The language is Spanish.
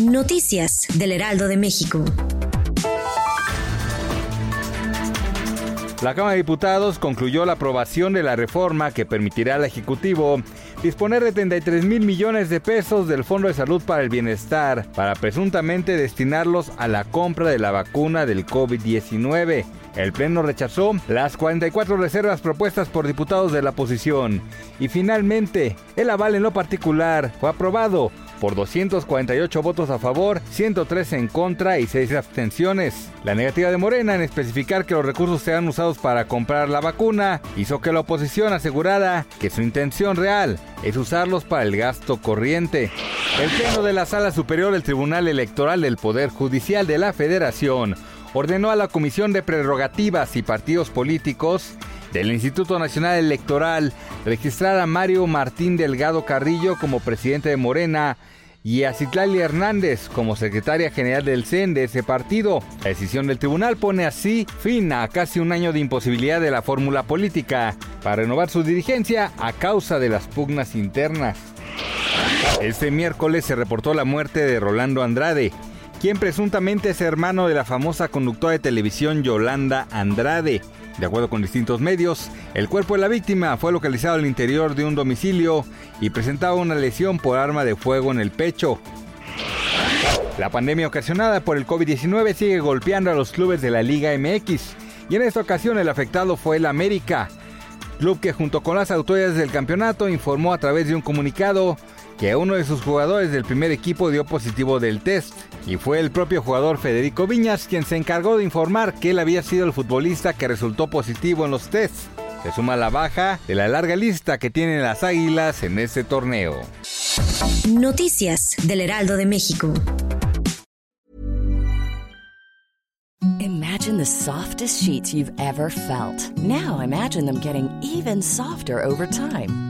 Noticias del Heraldo de México. La Cámara de Diputados concluyó la aprobación de la reforma que permitirá al Ejecutivo disponer de 33 mil millones de pesos del Fondo de Salud para el Bienestar para presuntamente destinarlos a la compra de la vacuna del COVID-19. El Pleno rechazó las 44 reservas propuestas por diputados de la oposición y finalmente el aval en lo particular fue aprobado por 248 votos a favor, 103 en contra y 6 abstenciones. La negativa de Morena en especificar que los recursos sean usados para comprar la vacuna hizo que la oposición asegurara que su intención real es usarlos para el gasto corriente. El Pleno de la Sala Superior del Tribunal Electoral del Poder Judicial de la Federación ordenó a la Comisión de Prerrogativas y Partidos Políticos del Instituto Nacional Electoral registrar a Mario Martín Delgado Carrillo como presidente de Morena y a Citlali Hernández como secretaria general del CEN de ese partido. La decisión del tribunal pone así fin a casi un año de imposibilidad de la fórmula política para renovar su dirigencia a causa de las pugnas internas. Este miércoles se reportó la muerte de Rolando Andrade, quien presuntamente es hermano de la famosa conductora de televisión Yolanda Andrade. De acuerdo con distintos medios, el cuerpo de la víctima fue localizado al interior de un domicilio y presentaba una lesión por arma de fuego en el pecho. La pandemia ocasionada por el COVID-19 sigue golpeando a los clubes de la Liga MX y en esta ocasión el afectado fue el América, club que junto con las autoridades del campeonato informó a través de un comunicado que uno de sus jugadores del primer equipo dio positivo del test, y fue el propio jugador Federico Viñas quien se encargó de informar que él había sido el futbolista que resultó positivo en los tests. Se suma la baja de la larga lista que tienen las Águilas en este torneo. Noticias del Heraldo de México. Imagine the softest sheets you've ever felt. Now imagine them getting even softer over time.